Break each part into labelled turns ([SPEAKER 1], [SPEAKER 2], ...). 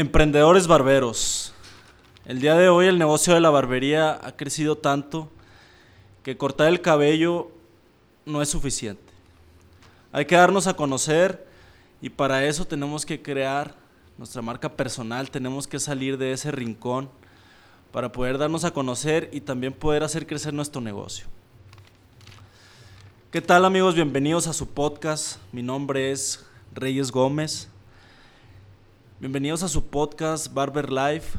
[SPEAKER 1] Emprendedores barberos. El día de hoy el negocio de la barbería ha crecido tanto que cortar el cabello no es suficiente. Hay que darnos a conocer y para eso tenemos que crear nuestra marca personal, tenemos que salir de ese rincón para poder darnos a conocer y también poder hacer crecer nuestro negocio. ¿Qué tal amigos? Bienvenidos a su podcast. Mi nombre es Reyes Gómez. Bienvenidos a su podcast Barber Life.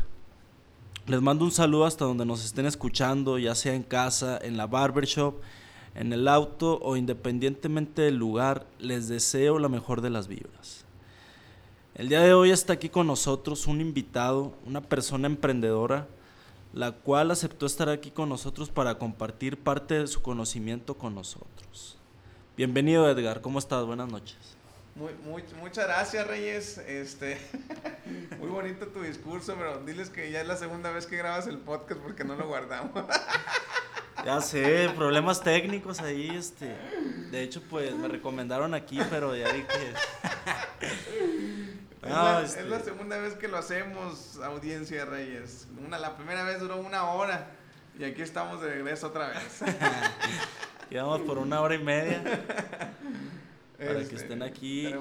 [SPEAKER 1] Les mando un saludo hasta donde nos estén escuchando, ya sea en casa, en la barbershop, en el auto o independientemente del lugar. Les deseo la mejor de las vibras. El día de hoy está aquí con nosotros un invitado, una persona emprendedora la cual aceptó estar aquí con nosotros para compartir parte de su conocimiento con nosotros. Bienvenido Edgar, ¿cómo estás? Buenas noches.
[SPEAKER 2] Muy, muy, muchas gracias Reyes, este, muy bonito tu discurso, pero diles que ya es la segunda vez que grabas el podcast porque no lo guardamos.
[SPEAKER 1] Ya sé, problemas técnicos ahí, este, de hecho pues me recomendaron aquí, pero ya vi que...
[SPEAKER 2] es, la, segunda vez que lo hacemos, audiencia Reyes. Una, la primera vez duró una hora y aquí estamos de regreso otra vez.
[SPEAKER 1] Íbamos por una hora y media. Para que este, estén aquí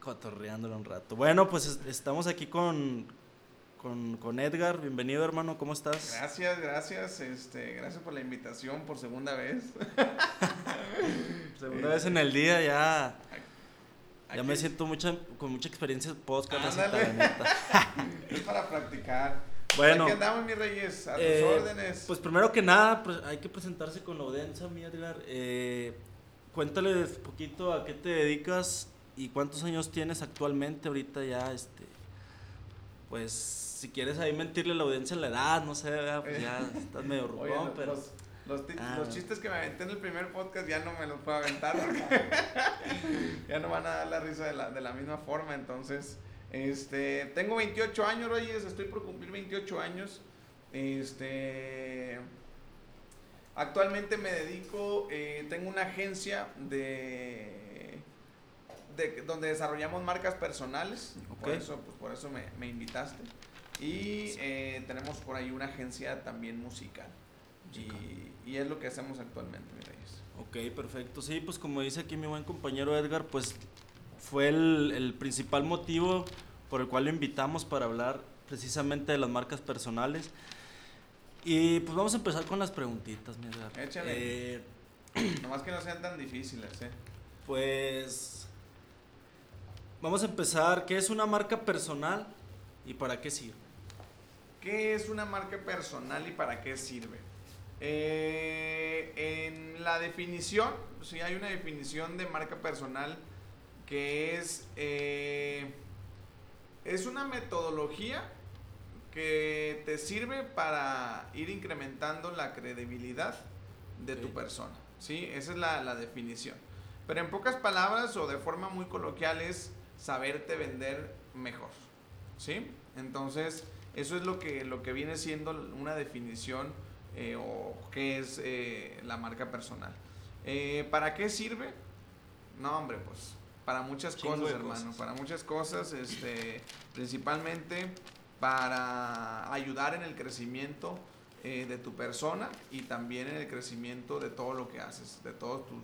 [SPEAKER 1] cotorreándolo un rato. Bueno, pues estamos aquí con, con, Edgar. Bienvenido, hermano. ¿Cómo estás?
[SPEAKER 2] Gracias, gracias. Este, gracias por la invitación por segunda vez.
[SPEAKER 1] segunda vez en el día ya. Ya me siento mucha, con mucha experiencia en podcast.
[SPEAKER 2] es para practicar.
[SPEAKER 1] Bueno.
[SPEAKER 2] Aquí andamos, mis reyes, a tus eh, órdenes.
[SPEAKER 1] Pues primero que nada, pues hay que presentarse con la audiencia, mi Edgar. Eh, cuéntales poquito a qué te dedicas y cuántos años tienes actualmente. Ahorita ya, este, pues, si quieres ahí mentirle a la audiencia en la edad, no sé, pues ya estás medio rubón, pero...
[SPEAKER 2] Los, ah, los, chistes que me aventé en el primer podcast ya no me los puedo aventar ya no van a dar la risa de la, de la misma forma. Entonces, este, tengo 28 años, Reyes, estoy por cumplir 28 años. Este, actualmente me dedico, eh, tengo una agencia de, de, donde desarrollamos marcas personales. Por eso, pues, por eso me, me invitaste. Y eh, tenemos por ahí una agencia también musical. Y, y, es lo que hacemos actualmente, mi Reyes.
[SPEAKER 1] Ok, perfecto. Sí, pues como dice aquí mi buen compañero Edgar, pues fue el, el, principal motivo por el cual lo invitamos para hablar precisamente de las marcas personales. Y pues vamos a empezar con las preguntitas, mi Edgar.
[SPEAKER 2] Échale. Eh, Nomás que no sean tan difíciles, ¿eh?
[SPEAKER 1] Pues vamos a empezar. ¿Qué es una marca personal y para qué sirve?
[SPEAKER 2] ¿Qué es una marca personal y para qué sirve? Eh, en la definición, sí hay una definición de marca personal que es, eh, es una metodología que te sirve para ir incrementando la credibilidad de tu persona. ¿sí? Esa es la, definición. Pero en pocas palabras o de forma muy coloquial es saberte vender mejor. ¿sí? Entonces, eso es lo que, lo que viene siendo una definición eh, o qué es eh, la marca personal. Eh, ¿Para qué sirve? No, hombre, pues para muchas cosas, hermano, para muchas cosas, este, principalmente para ayudar en el crecimiento de tu persona y también en el crecimiento de todo lo que haces, de todos tus,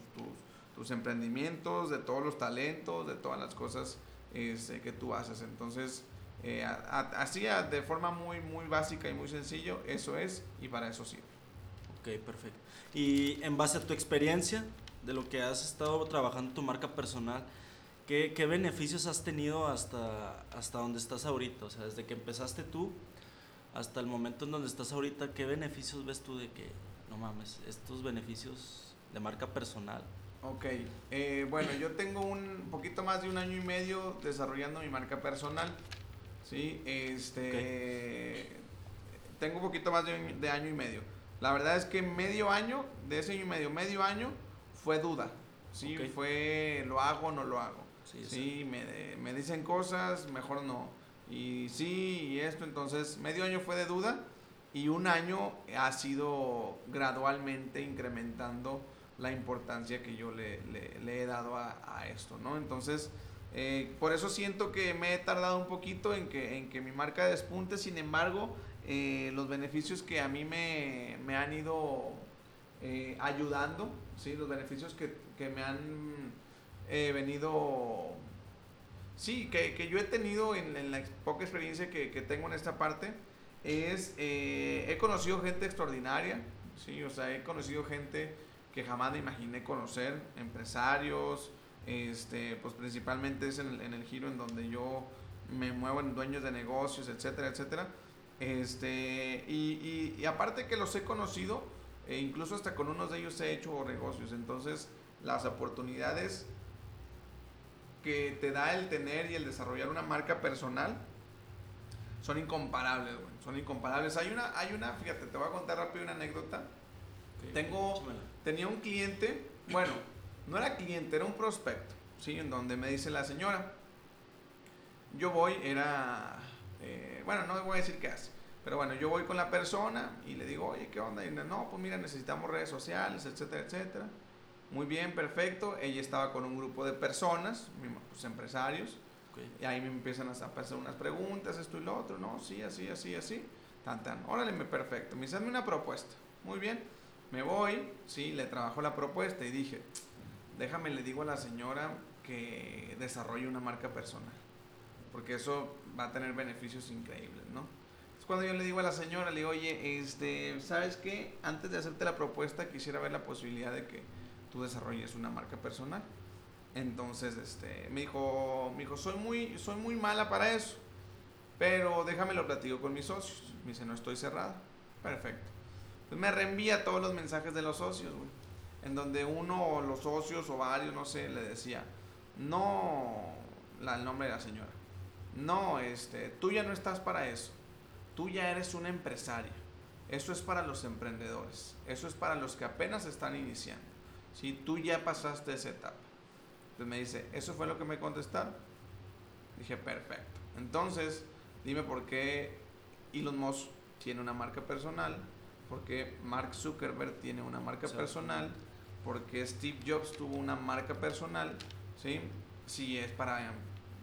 [SPEAKER 2] tus, emprendimientos, de todos los talentos, de todas las cosas este, que tú haces. Entonces, eh, así de forma muy, muy básica y muy sencillo, eso es y para eso sirve.
[SPEAKER 1] Ok, perfecto. Y en base a tu experiencia, de lo que has estado trabajando tu marca personal, ¿qué, ¿qué, beneficios has tenido hasta, hasta donde estás ahorita? O sea, desde que empezaste tú hasta el momento en donde estás ahorita, ¿qué beneficios ves tú de que, no mames, estos beneficios de marca personal?
[SPEAKER 2] Ok, eh, bueno, yo tengo un poquito más de un año y medio desarrollando mi marca personal. Sí, este. Tengo un poquito más de, año y medio. La verdad es que medio año, de ese año y medio, medio año, fue duda. Sí, fue lo hago o no lo hago. Sí, me, me, dicen cosas, mejor no. Y sí, y esto, entonces, medio año fue de duda y un año ha sido gradualmente incrementando la importancia que yo le, le, he dado a, a, esto, ¿no? Entonces, Eh, por eso siento que me he tardado un poquito en que, en que mi marca despunte, sin embargo, eh, los beneficios que a mí me, me han ido eh, ayudando, ¿sí? los beneficios que, que me han venido, sí, que, que, yo he tenido en, en la poca experiencia que, que, tengo en esta parte, es, he conocido gente extraordinaria, ¿sí? o sea, he conocido gente que jamás me imaginé conocer, empresarios, este, pues principalmente es en el, giro en donde yo me muevo en dueños de negocios, etcétera, etcétera. Este, y, y, aparte que los he conocido, e incluso hasta con unos de ellos he hecho negocios. Entonces, las oportunidades que te da el tener y el desarrollar una marca personal son incomparables, Son incomparables. Hay una, hay una, fíjate, te voy a contar rápido una anécdota. Tengo, tenía un cliente, bueno, no era cliente, era un prospecto, ¿sí? En donde me dice la señora, yo voy, era, eh, bueno, no voy a decir qué hace, pero bueno, yo voy con la persona y le digo, oye, ¿qué onda? Y no, pues mira, necesitamos redes sociales, etcétera, etcétera. Muy bien, perfecto. Ella estaba con un grupo de personas, pues, empresarios, y ahí me empiezan a hacer unas preguntas, esto y lo otro, no, sí, así, así, así, tan, tan. Órale, perfecto. Me hazme una propuesta. Muy bien. Me voy, sí, le trabajo la propuesta y dije, déjame le digo a la señora que desarrolle una marca personal, porque eso va a tener beneficios increíbles, ¿no? Es cuando yo le digo a la señora, le digo, oye, este, ¿sabes qué? Antes de hacerte la propuesta, quisiera ver la posibilidad de que tú desarrolles una marca personal. Entonces, este, me dijo, me dijo, soy muy, soy muy mala para eso, pero déjame lo platico con mis socios. Me dice, no estoy cerrada. Perfecto. Entonces me reenvía todos los mensajes de los socios, güey en donde uno o los socios o varios, no sé, le decía, no, la, el nombre de la señora, no, este, tú ya no estás para eso, tú ya eres una empresaria, eso es para los emprendedores, eso es para los que apenas están iniciando, si tú ya pasaste esa etapa. Entonces me dice, ¿eso fue lo que me contestaron? Dije, perfecto. Entonces, dime por qué Elon Musk tiene una marca personal, por qué Mark Zuckerberg tiene una marca personal porque Steve Jobs tuvo una marca personal, ¿sí? Si es para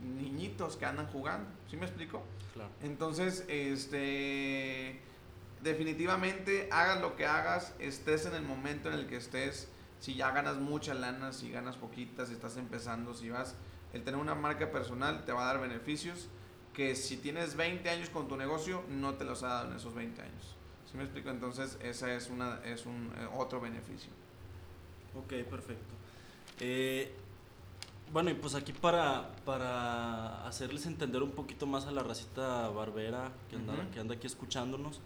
[SPEAKER 2] niñitos que andan jugando, ¿sí me explico? Claro. Entonces, este, definitivamente, hagas lo que hagas, estés en el momento en el que estés, si ya ganas mucha lana, si ganas poquitas, si estás empezando, si vas, el tener una marca personal te va a dar beneficios que si tienes 20 años con tu negocio, no te los ha dado en esos 20 años. ¿Sí me explico? Entonces, ese es, una, es un eh, otro beneficio.
[SPEAKER 1] Ok, perfecto. Eh, bueno, y pues aquí para, para hacerles entender un poquito más a la racita barbera que anda, que anda aquí escuchándonos,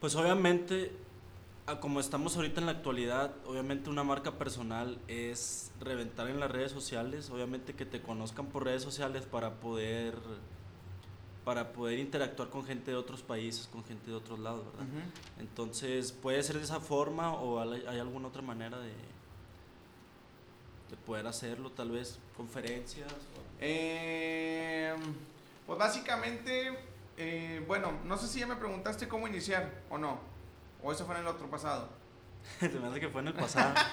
[SPEAKER 1] pues obviamente, como estamos ahorita en la actualidad, obviamente una marca personal es reventar en las redes sociales, obviamente que te conozcan por redes sociales para poder para poder interactuar con gente de otros países, con gente de otros lados, ¿verdad? Entonces, ¿puede ser de esa forma o hay alguna otra manera de, de poder hacerlo? Tal vez conferencias.
[SPEAKER 2] Eh, pues básicamente, eh, bueno, no sé si ya me preguntaste cómo iniciar o no, o eso fue en el otro pasado.
[SPEAKER 1] Se me hace que fue en el pasado.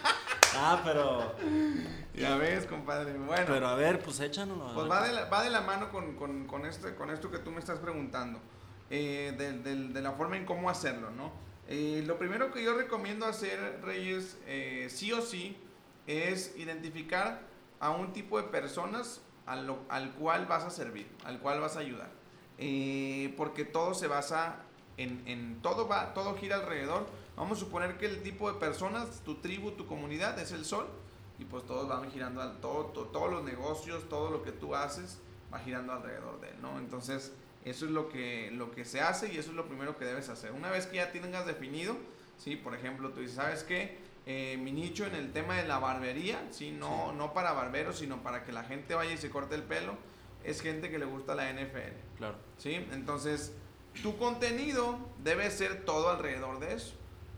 [SPEAKER 1] Ah, pero.
[SPEAKER 2] Ya ves, compadre. Bueno.
[SPEAKER 1] Pero a ver, pues échanos.
[SPEAKER 2] Pues va de la, va de la mano con, con, con, este, con esto que tú me estás preguntando. Eh, de, de, la forma en cómo hacerlo, ¿no? Eh, lo primero que yo recomiendo hacer, Reyes, eh, sí o sí, es identificar a un tipo de personas al, al cual vas a servir, al cual vas a ayudar. porque todo se basa en, en todo va, todo gira alrededor Vamos a suponer que el tipo de personas, tu tribu, tu comunidad es el sol y pues todos van girando, al, todo, todos los negocios, todo lo que tú haces va girando alrededor de él, ¿no? Entonces, eso es lo que, lo que se hace y eso es lo primero que debes hacer. Una vez que ya tengas definido, ¿sí? Por ejemplo, tú dices, ¿sabes qué? Eh, mi nicho en el tema de la barbería, ¿sí? No, no para barberos, sino para que la gente vaya y se corte el pelo, es gente que le gusta la NFL.
[SPEAKER 1] Claro.
[SPEAKER 2] ¿Sí? Entonces, tu contenido debe ser todo alrededor de eso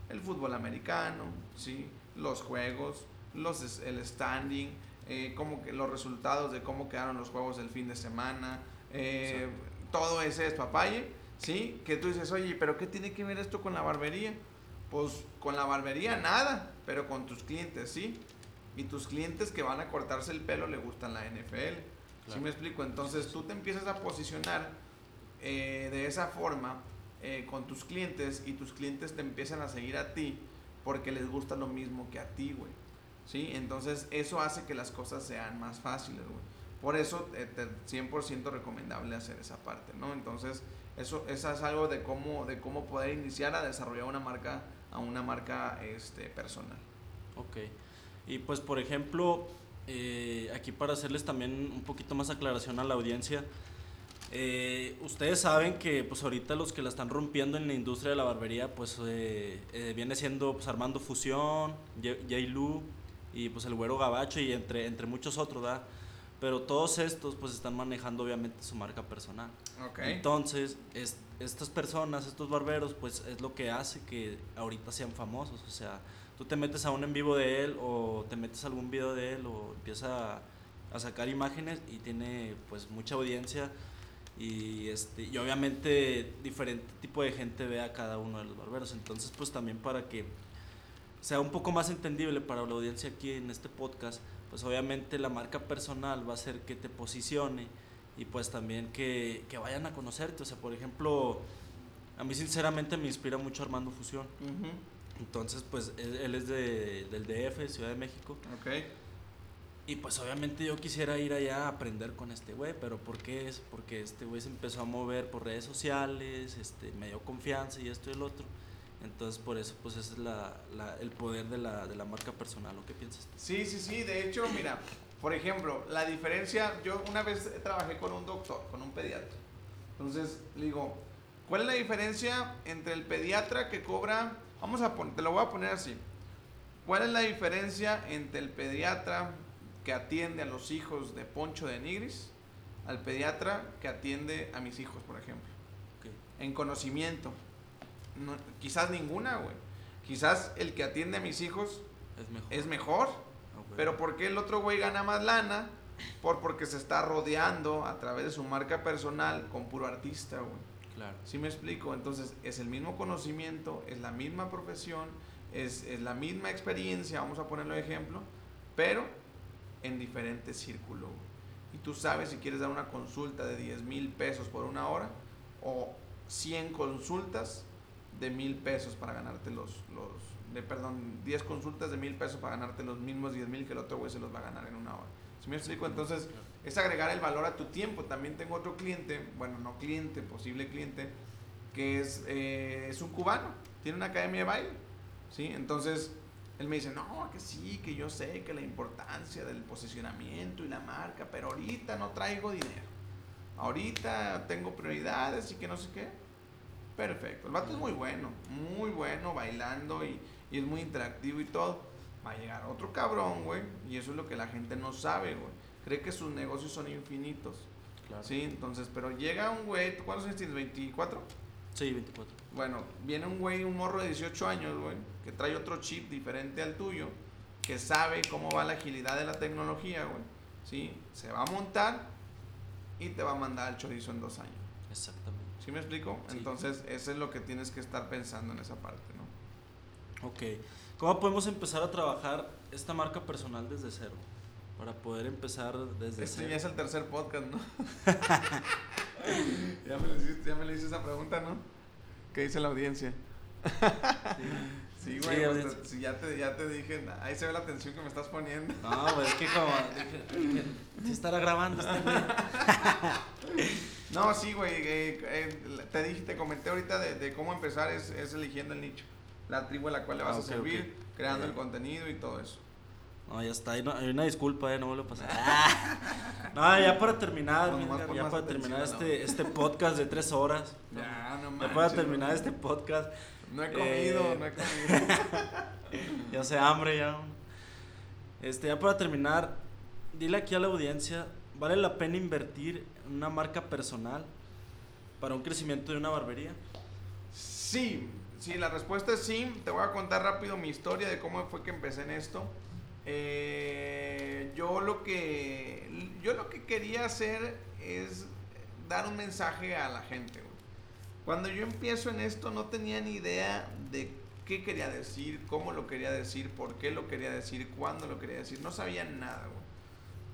[SPEAKER 2] el fútbol americano, ¿sí? los juegos, los, el standing, eh, que los resultados de cómo quedaron los juegos del fin de semana, eh, todo ese es papaye, ¿sí? Que tú dices, oye, pero ¿qué tiene que ver esto con la barbería? Pues con la barbería nada, pero con tus clientes, ¿sí? y tus clientes que van a cortarse el pelo le gustan la NFL. ¿Sí me explico? Entonces tú te empiezas a posicionar eh, de esa forma eh, con tus clientes y tus clientes te empiezan a seguir a ti porque les gusta lo mismo que a ti, güey. ¿Sí? Entonces eso hace que las cosas sean más fáciles, güey. Por eso eh, 100% recomendable hacer esa parte, ¿no? Entonces eso, eso es algo de cómo, de cómo poder iniciar a desarrollar una marca a una marca este, personal.
[SPEAKER 1] Ok. Y pues por ejemplo, eh, aquí para hacerles también un poquito más aclaración a la audiencia, eh, ustedes saben que pues ahorita los que la están rompiendo en la industria de la barbería pues eh, viene siendo pues Armando Fusión, Jay Lu y pues el Güero Gabacho y entre, entre muchos otros, ¿verdad? Pero todos estos pues están manejando obviamente su marca personal.
[SPEAKER 2] Okay.
[SPEAKER 1] Entonces, es, estas personas, estos barberos, pues es lo que hace que ahorita sean famosos. O sea, tú te metes a un en vivo de él o te metes a algún video de él o empieza a, sacar imágenes y tiene pues mucha audiencia y este y obviamente diferente tipo de gente ve a cada uno de los barberos entonces pues también para que sea un poco más entendible para la audiencia aquí en este podcast pues obviamente la marca personal va a ser que te posicione y pues también que, que vayan a conocerte o sea por ejemplo a mí sinceramente me inspira mucho Armando Fusión entonces, pues él, es de, del DF, Ciudad de México.
[SPEAKER 2] Ok.
[SPEAKER 1] Y pues obviamente yo quisiera ir allá a aprender con este güey, pero ¿por qué es? Porque este güey se empezó a mover por redes sociales, este, me dio confianza y esto y el otro. Entonces, por eso, pues es la, la, el poder de la, de la marca personal. ¿O qué piensas?
[SPEAKER 2] Sí, sí, sí. De hecho, mira, por ejemplo, la diferencia, yo una vez trabajé con un doctor, con un pediatra. Entonces, le digo, ¿cuál es la diferencia entre el pediatra que cobra Vamos a poner, te lo voy a poner así. ¿Cuál es la diferencia entre el pediatra que atiende a los hijos de Poncho de Nigris al pediatra que atiende a mis hijos, por ejemplo? En conocimiento. quizás ninguna, güey. Quizás el que atiende a mis hijos es mejor. Pero ¿por qué el otro güey gana más lana? Por porque se está rodeando a través de su marca personal con puro artista, güey.
[SPEAKER 1] Claro.
[SPEAKER 2] ¿Sí me explico? Entonces, es el mismo conocimiento, es la misma profesión, es, la misma experiencia, vamos a ponerlo de ejemplo, pero en diferentes círculos. Y tú sabes si quieres dar una consulta de 10 mil pesos por una hora o 100 consultas de mil pesos para ganarte los, los de, perdón, 10 consultas de mil pesos para ganarte los mismos 10 mil que el otro güey se los va a ganar en una hora. ¿Sí me explico? Entonces, es agregar el valor a tu tiempo. También tengo otro cliente, bueno, no cliente, posible cliente, que es, eh, es un cubano, tiene una academia de baile, ¿sí? Entonces, él me dice, no, que sí, que yo sé que la importancia del posicionamiento y la marca, pero ahorita no traigo dinero. Ahorita tengo prioridades y que no sé qué. Perfecto. El vato es muy bueno, muy bueno bailando y, y es muy interactivo y todo. Va a llegar otro cabrón, güey, y eso es lo que la gente no sabe, güey cree que sus negocios son infinitos. Claro. Sí, entonces, pero llega un güey, ¿cuántos años tienes? ¿24?
[SPEAKER 1] Sí, 24.
[SPEAKER 2] Bueno, viene un güey, un morro de 18 años, güey, que trae otro chip diferente al tuyo, que sabe cómo va la agilidad de la tecnología, güey. Sí, se va a montar y te va a mandar al chorizo en dos años.
[SPEAKER 1] Exactamente.
[SPEAKER 2] ¿Sí me explico? Entonces, eso es lo que tienes que estar pensando en esa parte, ¿no?
[SPEAKER 1] Ok. ¿Cómo podemos empezar a trabajar esta marca personal desde cero? para poder empezar desde
[SPEAKER 2] Este ya es el tercer podcast, ¿no? ya, me le, ya, me hice esa pregunta, ¿no? ¿Qué dice la audiencia? Sí, güey, pues, si ya te, ya te dije, ahí se ve la atención que me estás poniendo.
[SPEAKER 1] No, pues es que como dije, si estará grabando este
[SPEAKER 2] No, sí, güey, eh, eh, te dije, te comenté ahorita de, de cómo empezar es, es, eligiendo el nicho, la tribu a la cual le vas ah, a servir, creando el contenido y todo eso.
[SPEAKER 1] No, ya está. Hay, una disculpa, eh, no vuelvo a pasar. no, ya para terminar, ya para terminar este, este podcast de tres horas.
[SPEAKER 2] Ya, no
[SPEAKER 1] Ya para terminar este podcast.
[SPEAKER 2] No he comido, eh, no he comido.
[SPEAKER 1] ya sé hambre, ya. Este, ya para terminar, dile aquí a la audiencia, ¿vale la pena invertir en una marca personal para un crecimiento de una barbería?
[SPEAKER 2] Sí, sí, la respuesta es sí. Te voy a contar rápido mi historia de cómo fue que empecé en esto. Eh, yo lo que yo lo que quería hacer es dar un mensaje a la gente. Cuando yo empiezo en esto no tenía ni idea de qué quería decir, cómo lo quería decir, por qué lo quería decir, cuándo lo quería decir. No sabía nada.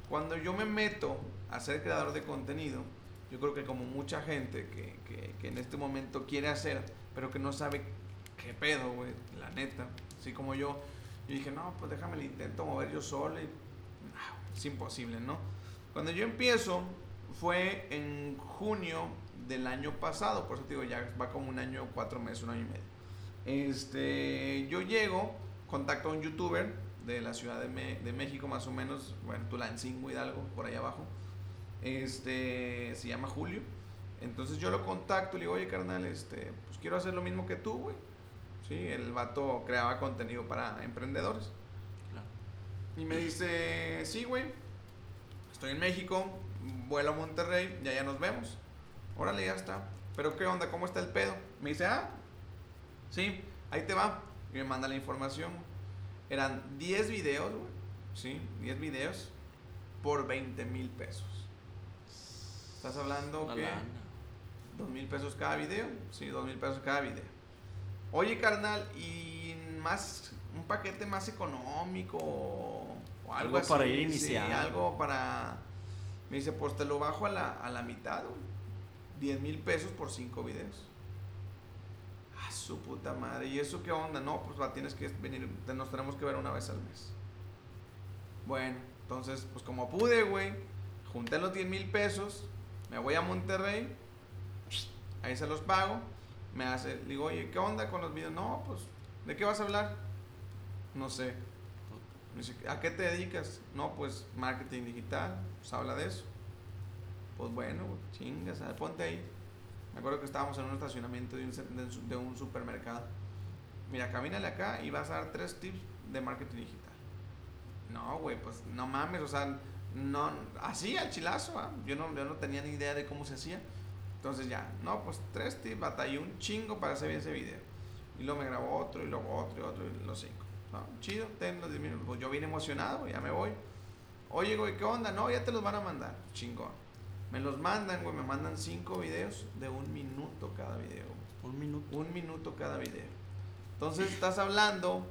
[SPEAKER 2] Cuando yo me meto a ser creador de contenido, yo creo que como mucha gente que, que, que en este momento quiere hacer, pero que no sabe qué pedo, la neta. Así como yo, yo dije, no, pues déjame el intento mover yo solo y no, es imposible, ¿no? Cuando yo empiezo fue en junio del año pasado, por eso te digo, ya va como un año, cuatro meses, un año y medio. Este, yo llego, contacto a un youtuber de la Ciudad de, Me- de México, más o menos, bueno, Tulancingo, Hidalgo, por ahí abajo. Este, se llama Julio. Entonces yo lo contacto y le digo, oye, carnal, este, pues quiero hacer lo mismo que tú, güey. Sí, el vato creaba contenido para emprendedores.
[SPEAKER 1] Claro.
[SPEAKER 2] Y me dice, sí, güey, estoy en México, vuelo a Monterrey, ya ya nos vemos. Órale, ya está. Pero ¿qué onda? ¿Cómo está el pedo? Me dice, ah, sí, ahí te va. Y me manda la información. Eran 10 videos, güey. Sí, 10 videos por 20 mil pesos. Estás hablando que
[SPEAKER 1] lana.
[SPEAKER 2] 2 mil pesos cada video. Sí, 2 mil pesos cada video. Oye, carnal, y más, un paquete más económico o algo,
[SPEAKER 1] Algo
[SPEAKER 2] así,
[SPEAKER 1] para ir
[SPEAKER 2] sí,
[SPEAKER 1] iniciando.
[SPEAKER 2] algo para. Me dice, pues te lo bajo a la, a la mitad, güey. 10 mil pesos por 5 videos. Ah, su puta madre. ¿Y eso qué onda? No, pues va, tienes que venir, te- nos tenemos que ver una vez al mes. Bueno, entonces, pues como pude, güey, junté los 10 mil pesos, me voy a Monterrey, ahí se los pago, me hace, digo, oye, ¿qué onda con los videos? No, pues, ¿de qué vas a hablar? No sé. Me dice, ¿a qué te dedicas? No, pues, marketing digital, pues habla de eso. Pues bueno, chingas, ponte ahí. Me acuerdo que estábamos en un estacionamiento de un, de un supermercado. Mira, camínale acá y vas a dar tres tips de marketing digital. No, güey, pues no mames, o sea, no, así al chilazo, ¿ah? yo, no, yo no tenía ni idea de cómo se hacía. Entonces ya, no, pues tres tips, batallé un chingo para hacer bien ese video. Y luego me grabó otro, y luego otro, y otro, y los cinco. No, chido, ten los 10 minutos. Pues yo vine emocionado, ya me voy. Oye, güey, ¿qué onda? No, ya te los van a mandar. Chingón. Me los mandan, güey, me mandan cinco videos de un minuto cada video.
[SPEAKER 1] Un minuto.
[SPEAKER 2] Un minuto cada video. Entonces estás hablando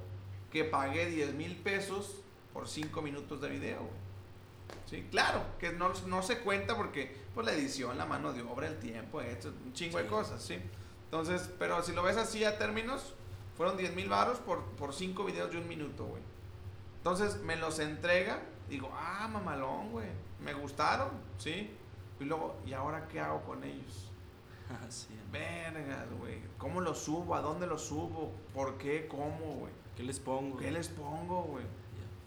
[SPEAKER 2] que pagué 10 mil pesos por 5 minutos de video. güey. Sí, claro, que no, no se cuenta porque pues la edición, la mano de obra, el tiempo, esto, un chingo de
[SPEAKER 1] Sí.
[SPEAKER 2] cosas, ¿sí? Entonces, pero si lo ves así a términos, fueron 10 mil baros por, por 5 videos de un minuto, güey. Entonces me los entrega, digo, ah, mamalón, güey, me gustaron, ¿sí? Y luego, ¿y ahora qué hago con ellos?
[SPEAKER 1] Así.
[SPEAKER 2] Vergas, güey. ¿Cómo lo subo? ¿A dónde lo subo? ¿Por qué? ¿Cómo, güey?
[SPEAKER 1] ¿Qué les pongo?
[SPEAKER 2] ¿Qué les pongo, güey?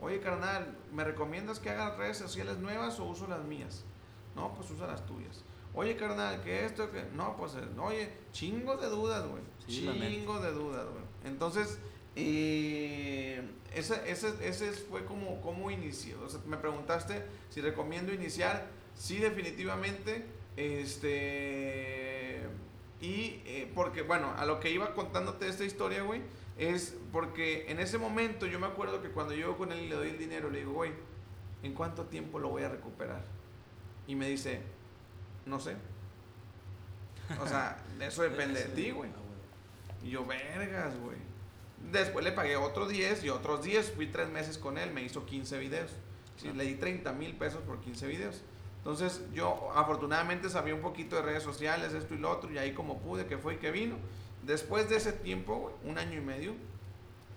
[SPEAKER 2] Oye, carnal, ¿me recomiendas que haga redes sociales nuevas o uso las mías? No, pues usa las tuyas. Oye, carnal, que esto, que. No, pues, eh, oye, chingos de dudas, güey.
[SPEAKER 1] Sí,
[SPEAKER 2] chingos de dudas, güey. Entonces, eh, ese, ese, ese fue como, como inició. O sea, me preguntaste si recomiendo iniciar. Sí, definitivamente. Este. Y eh, porque, bueno, a lo que iba contándote esta historia, güey, es porque en ese momento yo me acuerdo que cuando yo con él y le doy el dinero, le digo, güey, ¿en cuánto tiempo lo voy a recuperar? Y me dice, no sé. O sea, eso depende de ti, güey. Y yo, vergas, güey. Después le pagué otros 10 y otros 10. Fui tres meses con él, me hizo 15 videos. Sí. Le di 30 mil pesos por 15 videos. Entonces yo afortunadamente sabía un poquito de redes sociales, esto y lo otro, y ahí como pude, que fue y que vino. Después de ese tiempo, güey, un año y medio,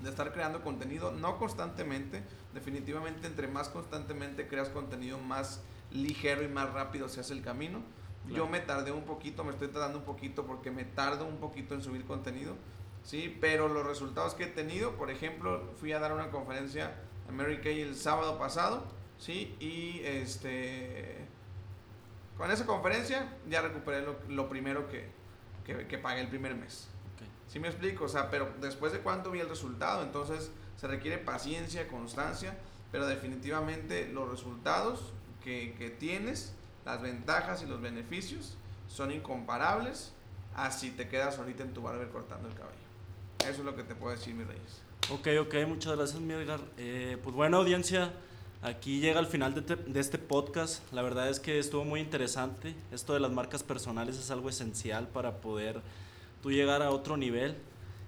[SPEAKER 2] de estar creando contenido, no constantemente, definitivamente entre más constantemente creas contenido, más ligero y más rápido se hace el camino. Yo me tardé un poquito, me estoy tardando un poquito porque me tardo un poquito en subir contenido, ¿sí? Pero los resultados que he tenido, por ejemplo, fui a dar una conferencia a Mary Kay el sábado pasado, ¿sí? Y este... Con esa conferencia ya recuperé lo, lo primero que, que, que pagué el primer mes. ¿Sí me explico? O sea, pero después de cuánto vi el resultado, entonces se requiere paciencia, constancia, pero definitivamente los resultados que, que tienes, las ventajas y los beneficios son incomparables a si te quedas ahorita en tu barber cortando el cabello. Eso es lo que te puedo decir, mis reyes.
[SPEAKER 1] Ok, ok, muchas gracias, mi Edgar. Eh, pues bueno, audiencia, aquí llega el final de, te- de este podcast. La verdad es que estuvo muy interesante. Esto de las marcas personales es algo esencial para poder tú llegar a otro nivel.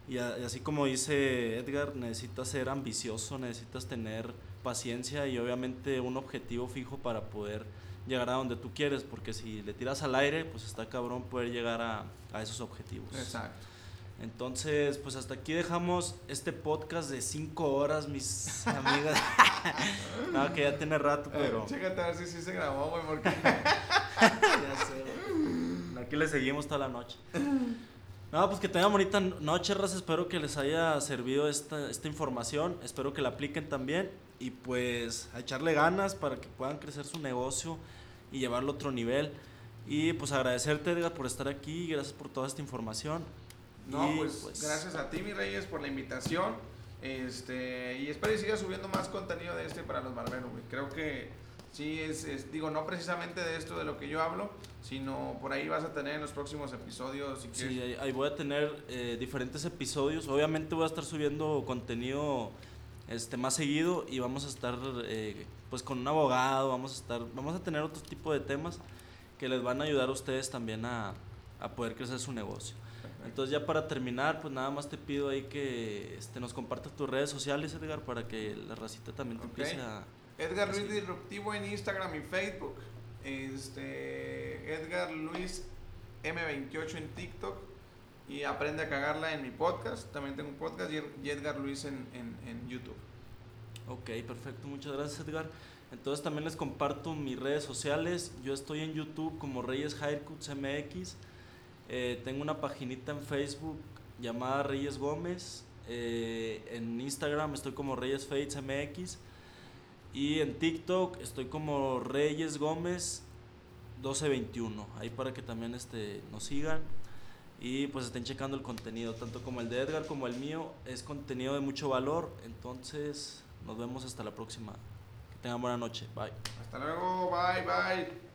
[SPEAKER 1] Y, así como dice Edgar, necesitas ser ambicioso, necesitas tener paciencia y obviamente un objetivo fijo para poder llegar a donde tú quieres, porque si le tiras al aire, pues está cabrón poder llegar a, a esos objetivos.
[SPEAKER 2] Exacto.
[SPEAKER 1] Entonces, pues hasta aquí dejamos este podcast de cinco horas, mis amigas. no, que ya tiene rato, eh, pero.
[SPEAKER 2] chécate a ver si sí se grabó, güey, porque.
[SPEAKER 1] ya sé, Aquí le seguimos toda la noche. No, pues que tengan bonita noche, raza. Espero que les haya servido esta, esta información. Espero que la apliquen también. Y pues a echarle ganas para que puedan crecer su negocio y llevarlo a otro nivel. Y pues agradecerte, Edgar, por estar aquí. Gracias por toda esta información.
[SPEAKER 2] No, pues, pues, gracias a ti, mi Reyes, por la invitación. Este, y espero que sigas subiendo más contenido de este para los barberos, Creo que sí es, digo, no precisamente de esto de lo que yo hablo, sino por ahí vas a tener en los próximos episodios. Si
[SPEAKER 1] sí, ahí, voy a tener eh, diferentes episodios. Obviamente voy a estar subiendo contenido este más seguido y vamos a estar eh, pues con un abogado, vamos a estar, vamos a tener otro tipo de temas que les van a ayudar a ustedes también a, a poder crecer su negocio. Entonces ya para terminar, pues nada más te pido ahí que este, nos compartas tus redes sociales, Edgar, para que la racita también te empiece a...
[SPEAKER 2] Edgar Luis Disruptivo en Instagram y Facebook. Este, Edgar Luis M28 en TikTok. Y aprende a cagarla en mi podcast. También tengo un podcast y Edgar Luis en, en YouTube.
[SPEAKER 1] Ok, perfecto. Muchas gracias, Edgar. Entonces también les comparto mis redes sociales. Yo estoy en YouTube como Reyes Haircuts MX. Eh, tengo una paginita en Facebook llamada Reyes Gómez. Eh, en Instagram estoy como Reyes Fates MX. Y en TikTok estoy como Reyes Gómez 1221. Ahí para que también este, nos sigan. Y pues estén checando el contenido, tanto como el de Edgar como el mío. Es contenido de mucho valor. Entonces nos vemos hasta la próxima. Que tengan buena noche. Bye.
[SPEAKER 2] Hasta luego. Bye, bye.